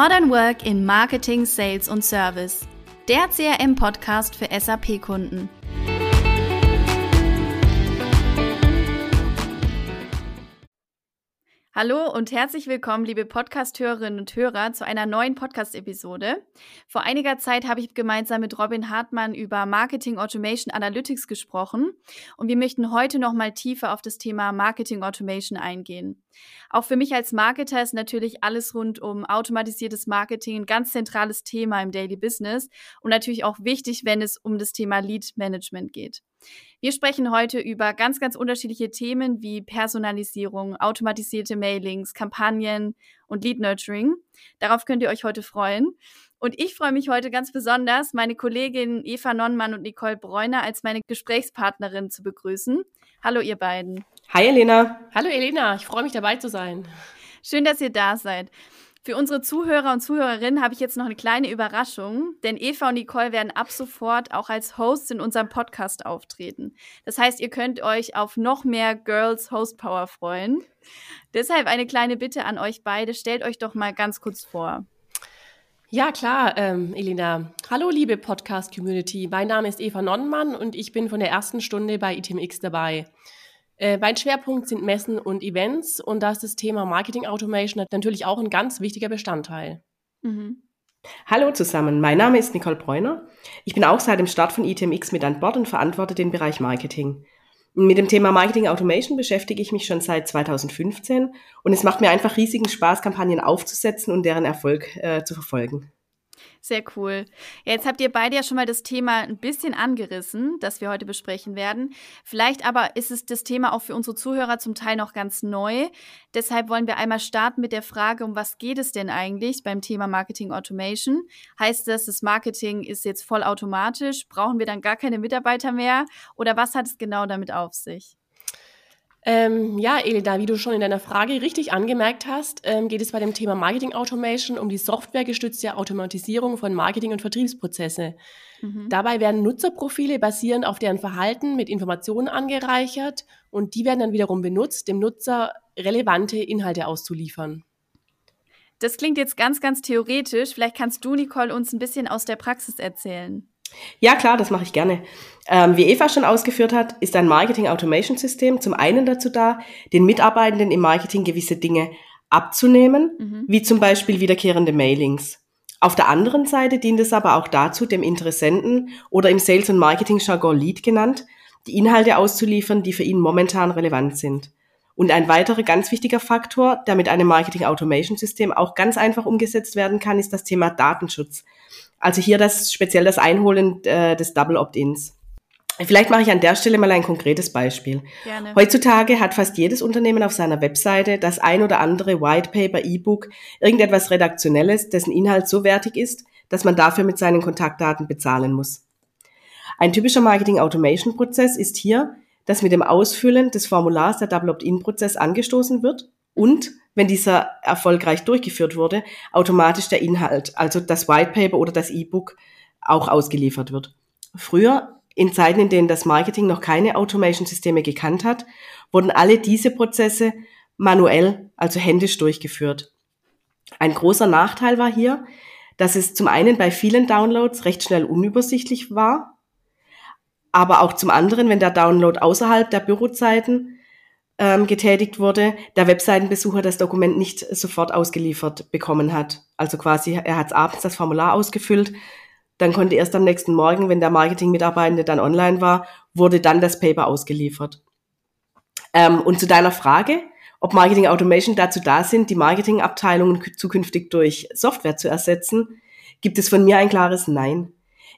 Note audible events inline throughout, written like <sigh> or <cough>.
Modern Work in Marketing, Sales und Service. Der CRM-Podcast für SAP-Kunden. Hallo und herzlich willkommen, liebe Podcast-Hörerinnen und Hörer, zu einer neuen Podcast-Episode. Vor einiger Zeit habe ich gemeinsam mit Robin Hartmann über Marketing Automation Analytics gesprochen und wir möchten heute noch mal tiefer auf das Thema Marketing Automation eingehen. Auch für mich als Marketer ist natürlich alles rund um automatisiertes Marketing ein ganz zentrales Thema im Daily Business und natürlich auch wichtig, wenn es um das Thema Lead Management geht. Wir sprechen heute über ganz, ganz unterschiedliche Themen wie Personalisierung, automatisierte Mailings, Kampagnen und Lead Nurturing. Darauf könnt ihr euch heute freuen. Und ich freue mich heute ganz besonders, meine Kolleginnen Eva Nonnmann und Nicole Bräuner als meine Gesprächspartnerin zu begrüßen. Hallo, ihr beiden. Hi, Elena. Hallo, Elena. Ich freue mich dabei zu sein. Schön, dass ihr da seid. Für unsere Zuhörer und Zuhörerinnen habe ich jetzt noch eine kleine Überraschung, denn Eva und Nicole werden ab sofort auch als Hosts in unserem Podcast auftreten. Das heißt, ihr könnt euch auf noch mehr Girls Host Power freuen. Deshalb eine kleine Bitte an euch beide. Stellt euch doch mal ganz kurz vor. Ja, klar, ähm, Elena. Hallo, liebe Podcast-Community. Mein Name ist Eva Nonnmann und ich bin von der ersten Stunde bei ITMX dabei. Äh, mein Schwerpunkt sind Messen und Events und da ist das Thema Marketing Automation natürlich auch ein ganz wichtiger Bestandteil. Mhm. Hallo zusammen, mein Name ist Nicole Bräuner. Ich bin auch seit dem Start von ITMX mit an Bord und verantworte den Bereich Marketing. Mit dem Thema Marketing Automation beschäftige ich mich schon seit 2015 und es macht mir einfach riesigen Spaß, Kampagnen aufzusetzen und deren Erfolg äh, zu verfolgen. Sehr cool. Jetzt habt ihr beide ja schon mal das Thema ein bisschen angerissen, das wir heute besprechen werden. Vielleicht aber ist es das Thema auch für unsere Zuhörer zum Teil noch ganz neu. Deshalb wollen wir einmal starten mit der Frage, um was geht es denn eigentlich beim Thema Marketing Automation? Heißt das, das Marketing ist jetzt vollautomatisch? Brauchen wir dann gar keine Mitarbeiter mehr? Oder was hat es genau damit auf sich? Ähm, ja, Elida, wie du schon in deiner Frage richtig angemerkt hast, ähm, geht es bei dem Thema Marketing Automation um die softwaregestützte Automatisierung von Marketing- und Vertriebsprozesse. Mhm. Dabei werden Nutzerprofile basierend auf deren Verhalten mit Informationen angereichert und die werden dann wiederum benutzt, dem Nutzer relevante Inhalte auszuliefern. Das klingt jetzt ganz, ganz theoretisch. Vielleicht kannst du, Nicole, uns ein bisschen aus der Praxis erzählen. Ja, klar, das mache ich gerne. Ähm, wie Eva schon ausgeführt hat, ist ein Marketing Automation System zum einen dazu da, den Mitarbeitenden im Marketing gewisse Dinge abzunehmen, mhm. wie zum Beispiel wiederkehrende Mailings. Auf der anderen Seite dient es aber auch dazu, dem Interessenten oder im Sales- und Marketing-Jargon Lead genannt, die Inhalte auszuliefern, die für ihn momentan relevant sind. Und ein weiterer ganz wichtiger Faktor, der mit einem Marketing Automation System auch ganz einfach umgesetzt werden kann, ist das Thema Datenschutz. Also hier das speziell das Einholen äh, des Double Opt-ins. Vielleicht mache ich an der Stelle mal ein konkretes Beispiel. Gerne. Heutzutage hat fast jedes Unternehmen auf seiner Webseite das ein oder andere White Paper, E-Book, irgendetwas Redaktionelles, dessen Inhalt so wertig ist, dass man dafür mit seinen Kontaktdaten bezahlen muss. Ein typischer Marketing Automation Prozess ist hier, dass mit dem Ausfüllen des Formulars der Double Opt-in Prozess angestoßen wird und wenn dieser erfolgreich durchgeführt wurde, automatisch der Inhalt, also das White Paper oder das E-Book auch ausgeliefert wird. Früher, in Zeiten, in denen das Marketing noch keine Automation-Systeme gekannt hat, wurden alle diese Prozesse manuell, also händisch durchgeführt. Ein großer Nachteil war hier, dass es zum einen bei vielen Downloads recht schnell unübersichtlich war, aber auch zum anderen, wenn der Download außerhalb der Bürozeiten ähm, getätigt wurde, der Webseitenbesucher das Dokument nicht sofort ausgeliefert bekommen hat. Also quasi, er hat abends das Formular ausgefüllt, dann konnte erst am nächsten Morgen, wenn der Marketing-Mitarbeitende dann online war, wurde dann das Paper ausgeliefert. Ähm, und zu deiner Frage, ob Marketing Automation dazu da sind, die Marketingabteilungen zukünftig durch Software zu ersetzen, gibt es von mir ein klares Nein.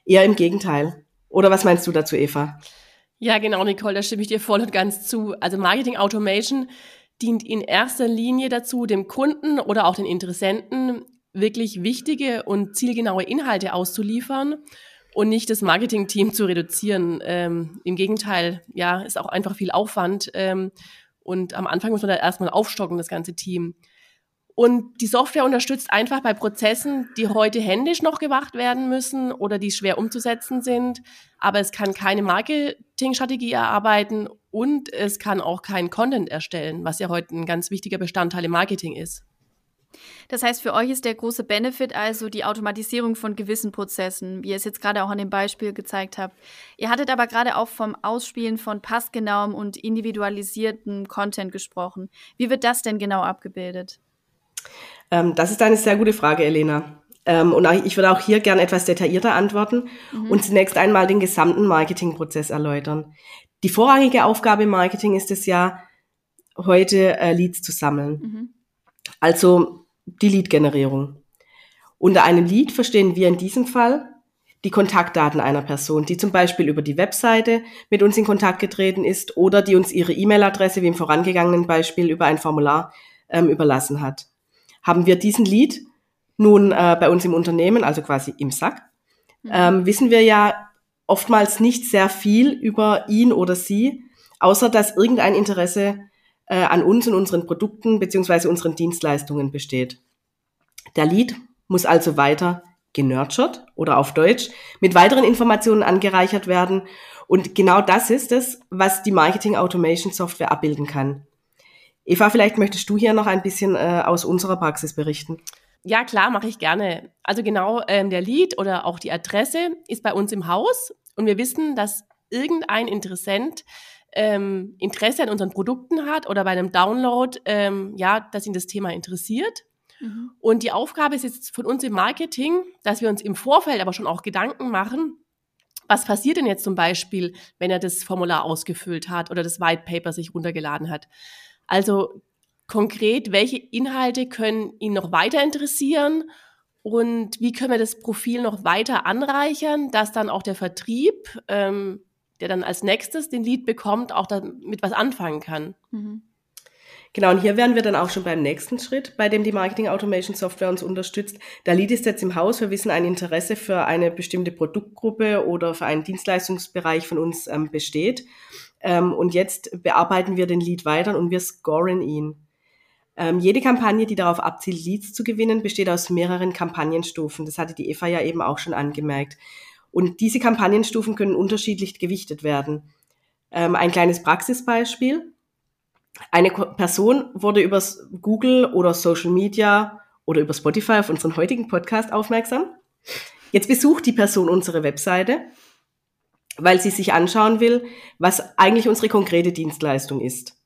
Eher im Gegenteil. Oder was meinst du dazu, Eva? Ja, genau, Nicole, da stimme ich dir voll und ganz zu. Also Marketing Automation dient in erster Linie dazu, dem Kunden oder auch den Interessenten wirklich wichtige und zielgenaue Inhalte auszuliefern und nicht das Marketing-Team zu reduzieren. Ähm, Im Gegenteil, ja, ist auch einfach viel Aufwand. Ähm, und am Anfang muss man da erstmal aufstocken, das ganze Team. Und die Software unterstützt einfach bei Prozessen, die heute händisch noch gemacht werden müssen oder die schwer umzusetzen sind. Aber es kann keine Marketingstrategie erarbeiten und es kann auch keinen Content erstellen, was ja heute ein ganz wichtiger Bestandteil im Marketing ist. Das heißt, für euch ist der große Benefit also die Automatisierung von gewissen Prozessen, wie ihr es jetzt gerade auch an dem Beispiel gezeigt habt. Ihr hattet aber gerade auch vom Ausspielen von passgenauem und individualisiertem Content gesprochen. Wie wird das denn genau abgebildet? Ähm, das ist eine sehr gute Frage, Elena. Ähm, und ich würde auch hier gerne etwas detaillierter antworten mhm. und zunächst einmal den gesamten Marketingprozess erläutern. Die vorrangige Aufgabe im Marketing ist es ja, heute äh, Leads zu sammeln. Mhm. Also die Lead-Generierung. Unter einem Lead verstehen wir in diesem Fall die Kontaktdaten einer Person, die zum Beispiel über die Webseite mit uns in Kontakt getreten ist oder die uns ihre E-Mail-Adresse, wie im vorangegangenen Beispiel, über ein Formular ähm, überlassen hat. Haben wir diesen Lead nun äh, bei uns im Unternehmen, also quasi im Sack, mhm. ähm, wissen wir ja oftmals nicht sehr viel über ihn oder sie, außer dass irgendein Interesse äh, an uns und unseren Produkten beziehungsweise unseren Dienstleistungen besteht. Der Lead muss also weiter genurtured oder auf Deutsch mit weiteren Informationen angereichert werden. Und genau das ist es, was die Marketing Automation Software abbilden kann. Eva, vielleicht möchtest du hier noch ein bisschen äh, aus unserer Praxis berichten. Ja, klar, mache ich gerne. Also genau, ähm, der Lead oder auch die Adresse ist bei uns im Haus und wir wissen, dass irgendein Interessent ähm, Interesse an unseren Produkten hat oder bei einem Download, ähm, ja, dass ihn das Thema interessiert. Mhm. Und die Aufgabe ist jetzt von uns im Marketing, dass wir uns im Vorfeld aber schon auch Gedanken machen, was passiert denn jetzt zum Beispiel, wenn er das Formular ausgefüllt hat oder das White Paper sich runtergeladen hat? Also konkret, welche Inhalte können ihn noch weiter interessieren und wie können wir das Profil noch weiter anreichern, dass dann auch der Vertrieb, ähm, der dann als nächstes den Lead bekommt, auch damit was anfangen kann. Mhm. Genau, und hier wären wir dann auch schon beim nächsten Schritt, bei dem die Marketing Automation Software uns unterstützt. Der Lead ist jetzt im Haus, wir wissen, ein Interesse für eine bestimmte Produktgruppe oder für einen Dienstleistungsbereich von uns ähm, besteht. Ähm, und jetzt bearbeiten wir den Lead weiter und wir scoren ihn. Ähm, jede Kampagne, die darauf abzielt, Leads zu gewinnen, besteht aus mehreren Kampagnenstufen. Das hatte die Eva ja eben auch schon angemerkt. Und diese Kampagnenstufen können unterschiedlich gewichtet werden. Ähm, ein kleines Praxisbeispiel. Eine Person wurde über Google oder Social Media oder über Spotify auf unseren heutigen Podcast aufmerksam. Jetzt besucht die Person unsere Webseite, weil sie sich anschauen will, was eigentlich unsere konkrete Dienstleistung ist.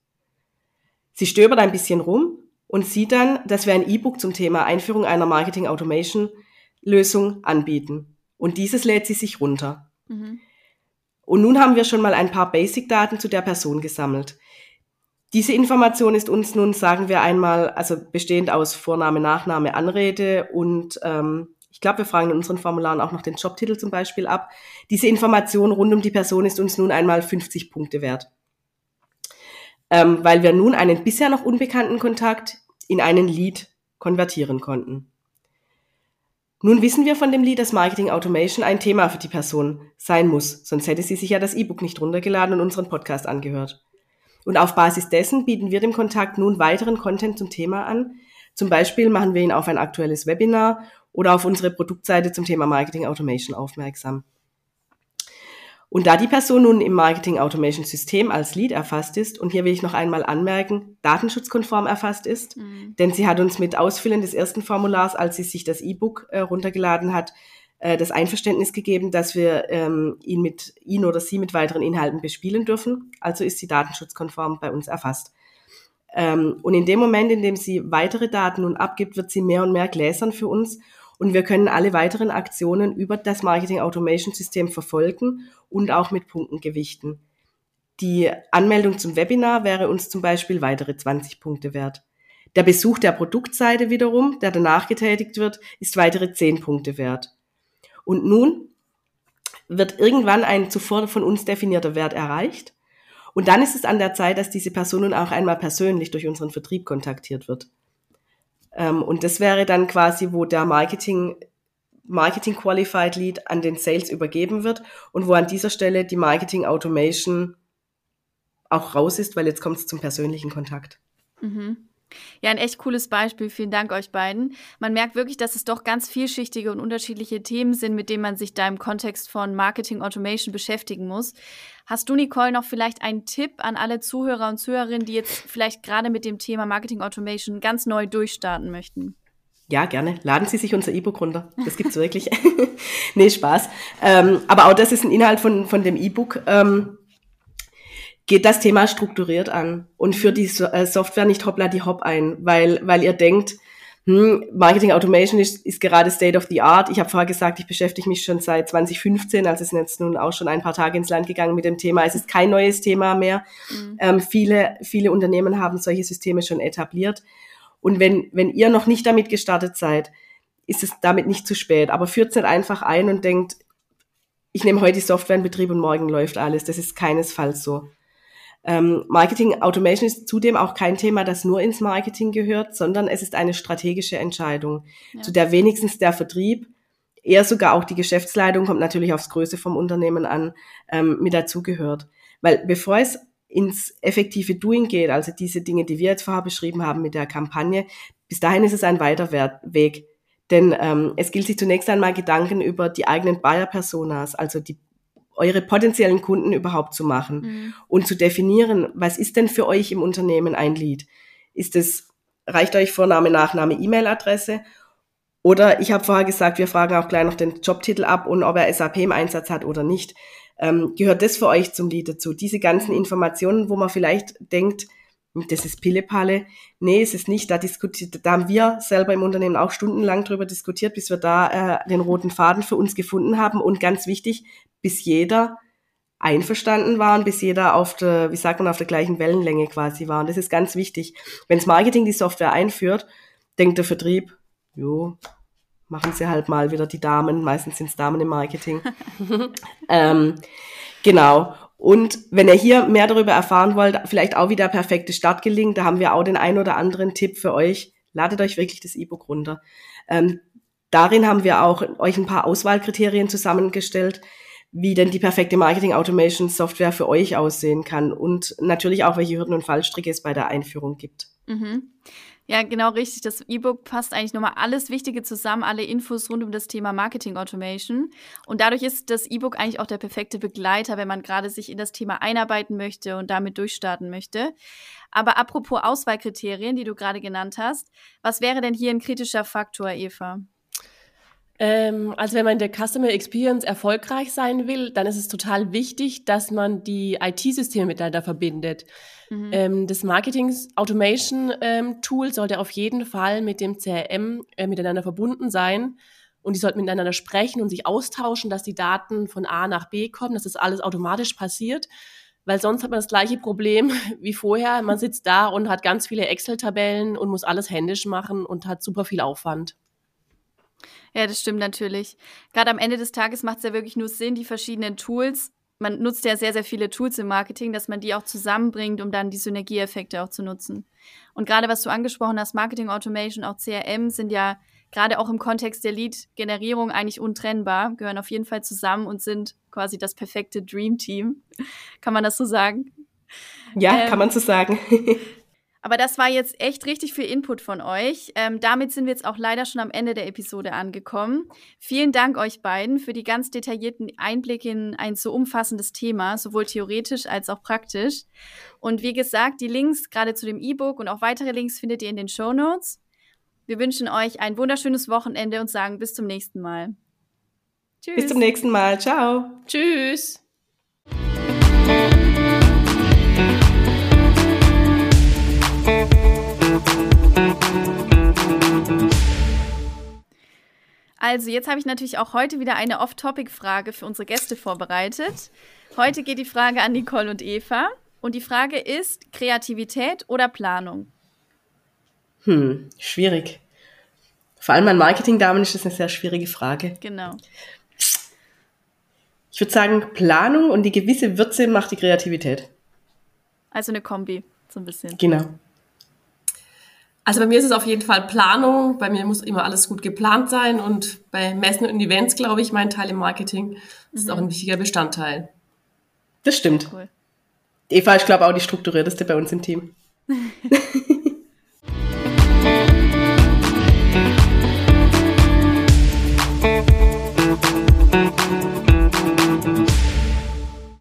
Sie stöbert ein bisschen rum und sieht dann, dass wir ein E-Book zum Thema Einführung einer Marketing Automation Lösung anbieten. Und dieses lädt sie sich runter. Mhm. Und nun haben wir schon mal ein paar Basic-Daten zu der Person gesammelt. Diese Information ist uns nun, sagen wir einmal, also bestehend aus Vorname, Nachname, Anrede und ähm, ich glaube, wir fragen in unseren Formularen auch noch den Jobtitel zum Beispiel ab. Diese Information rund um die Person ist uns nun einmal 50 Punkte wert ähm, weil wir nun einen bisher noch unbekannten Kontakt in einen Lead konvertieren konnten. Nun wissen wir von dem Lead, dass Marketing Automation ein Thema für die Person sein muss, sonst hätte sie sich ja das E-Book nicht runtergeladen und unseren Podcast angehört. Und auf Basis dessen bieten wir dem Kontakt nun weiteren Content zum Thema an. Zum Beispiel machen wir ihn auf ein aktuelles Webinar oder auf unsere Produktseite zum Thema Marketing Automation aufmerksam. Und da die Person nun im Marketing Automation System als Lead erfasst ist, und hier will ich noch einmal anmerken, datenschutzkonform erfasst ist, mhm. denn sie hat uns mit Ausfüllen des ersten Formulars, als sie sich das E-Book äh, runtergeladen hat, äh, das Einverständnis gegeben, dass wir ähm, ihn mit ihn oder sie mit weiteren Inhalten bespielen dürfen. Also ist sie datenschutzkonform bei uns erfasst. Ähm, und in dem Moment, in dem sie weitere Daten nun abgibt, wird sie mehr und mehr gläsern für uns und wir können alle weiteren Aktionen über das Marketing Automation System verfolgen und auch mit Punkten gewichten. Die Anmeldung zum Webinar wäre uns zum Beispiel weitere 20 Punkte wert. Der Besuch der Produktseite wiederum, der danach getätigt wird, ist weitere 10 Punkte wert. Und nun wird irgendwann ein zuvor von uns definierter Wert erreicht. Und dann ist es an der Zeit, dass diese Person nun auch einmal persönlich durch unseren Vertrieb kontaktiert wird. Ähm, und das wäre dann quasi, wo der Marketing, Marketing Qualified Lead an den Sales übergeben wird und wo an dieser Stelle die Marketing Automation auch raus ist, weil jetzt kommt es zum persönlichen Kontakt. Mhm. Ja, ein echt cooles Beispiel. Vielen Dank euch beiden. Man merkt wirklich, dass es doch ganz vielschichtige und unterschiedliche Themen sind, mit denen man sich da im Kontext von Marketing Automation beschäftigen muss. Hast du, Nicole, noch vielleicht einen Tipp an alle Zuhörer und Zuhörerinnen, die jetzt vielleicht gerade mit dem Thema Marketing Automation ganz neu durchstarten möchten? Ja, gerne. Laden Sie sich unser E-Book runter. Das gibt's wirklich. <laughs> nee, Spaß. Ähm, aber auch das ist ein Inhalt von, von dem E-Book. Ähm, geht das Thema strukturiert an und führt die äh, Software nicht hoppla die hopp ein, weil, weil ihr denkt, hm, Marketing Automation ist, ist gerade State of the Art. Ich habe vorher gesagt, ich beschäftige mich schon seit 2015, also es sind jetzt nun auch schon ein paar Tage ins Land gegangen mit dem Thema. Es ist kein neues Thema mehr. Mhm. Ähm, viele, viele Unternehmen haben solche Systeme schon etabliert. Und wenn, wenn ihr noch nicht damit gestartet seid, ist es damit nicht zu spät. Aber führt es nicht einfach ein und denkt, ich nehme heute die Software in Betrieb und morgen läuft alles. Das ist keinesfalls so. Ähm, Marketing Automation ist zudem auch kein Thema, das nur ins Marketing gehört, sondern es ist eine strategische Entscheidung, ja. zu der wenigstens der Vertrieb, eher sogar auch die Geschäftsleitung, kommt natürlich aufs Größe vom Unternehmen an, ähm, mit dazugehört. Weil bevor es ins effektive Doing geht, also diese Dinge, die wir jetzt vorher beschrieben haben mit der Kampagne, bis dahin ist es ein weiter Weg. Denn ähm, es gilt sich zunächst einmal Gedanken über die eigenen Buyer-Personas, also die eure potenziellen Kunden überhaupt zu machen mhm. und zu definieren, was ist denn für euch im Unternehmen ein Lead? Ist es, reicht euch Vorname, Nachname, E-Mail-Adresse? Oder ich habe vorher gesagt, wir fragen auch gleich noch den Jobtitel ab und ob er SAP im Einsatz hat oder nicht. Ähm, gehört das für euch zum Lead dazu? Diese ganzen. Informationen, wo man vielleicht denkt, das ist Pillepalle. Nee, es ist nicht. Da diskutiert, da haben wir selber im Unternehmen auch stundenlang drüber diskutiert, bis wir da äh, den roten Faden für uns gefunden haben. Und ganz wichtig, bis jeder einverstanden war und bis jeder auf der, wie sagt man, auf der gleichen Wellenlänge quasi war. Und das ist ganz wichtig. Wenns Marketing die Software einführt, denkt der Vertrieb, jo, machen sie halt mal wieder die Damen. Meistens sind es Damen im Marketing. <laughs> ähm, genau. Und wenn ihr hier mehr darüber erfahren wollt, vielleicht auch wie der perfekte Start gelingt, da haben wir auch den ein oder anderen Tipp für euch. Ladet euch wirklich das E-Book runter. Ähm, darin haben wir auch euch ein paar Auswahlkriterien zusammengestellt, wie denn die perfekte Marketing Automation Software für euch aussehen kann und natürlich auch, welche Hürden und Fallstricke es bei der Einführung gibt. Mhm. Ja, genau richtig. Das E-Book passt eigentlich nochmal alles Wichtige zusammen, alle Infos rund um das Thema Marketing Automation. Und dadurch ist das E-Book eigentlich auch der perfekte Begleiter, wenn man gerade sich in das Thema einarbeiten möchte und damit durchstarten möchte. Aber apropos Auswahlkriterien, die du gerade genannt hast, was wäre denn hier ein kritischer Faktor, Eva? Ähm, also wenn man in der Customer Experience erfolgreich sein will, dann ist es total wichtig, dass man die IT-Systeme miteinander verbindet. Mhm. Ähm, das Marketing Automation ähm, Tool sollte auf jeden Fall mit dem CRM äh, miteinander verbunden sein und die sollten miteinander sprechen und sich austauschen, dass die Daten von A nach B kommen, dass das alles automatisch passiert. Weil sonst hat man das gleiche Problem <laughs> wie vorher. Man sitzt da und hat ganz viele Excel-Tabellen und muss alles händisch machen und hat super viel Aufwand. Ja, das stimmt natürlich. Gerade am Ende des Tages macht es ja wirklich nur Sinn, die verschiedenen Tools. Man nutzt ja sehr, sehr viele Tools im Marketing, dass man die auch zusammenbringt, um dann die Synergieeffekte auch zu nutzen. Und gerade was du angesprochen hast, Marketing Automation, auch CRM sind ja gerade auch im Kontext der Lead-Generierung eigentlich untrennbar, gehören auf jeden Fall zusammen und sind quasi das perfekte Dream Team. kann man das so sagen? Ja, ähm, kann man so sagen. <laughs> Aber das war jetzt echt richtig viel Input von euch. Ähm, damit sind wir jetzt auch leider schon am Ende der Episode angekommen. Vielen Dank euch beiden für die ganz detaillierten Einblicke in ein so umfassendes Thema, sowohl theoretisch als auch praktisch. Und wie gesagt, die Links gerade zu dem E-Book und auch weitere Links findet ihr in den Show Notes. Wir wünschen euch ein wunderschönes Wochenende und sagen bis zum nächsten Mal. Tschüss. Bis zum nächsten Mal. Ciao. Tschüss. Also, jetzt habe ich natürlich auch heute wieder eine Off-Topic-Frage für unsere Gäste vorbereitet. Heute geht die Frage an Nicole und Eva. Und die Frage ist: Kreativität oder Planung? Hm, schwierig. Vor allem an Marketing-Damen ist das eine sehr schwierige Frage. Genau. Ich würde sagen, Planung und die gewisse Würze macht die Kreativität. Also eine Kombi, so ein bisschen. Genau. Also bei mir ist es auf jeden Fall Planung. Bei mir muss immer alles gut geplant sein und bei Messen und Events, glaube ich, mein Teil im Marketing ist mhm. auch ein wichtiger Bestandteil. Das stimmt. Cool. Eva ist, glaube ich, auch die strukturierteste bei uns im Team. <laughs>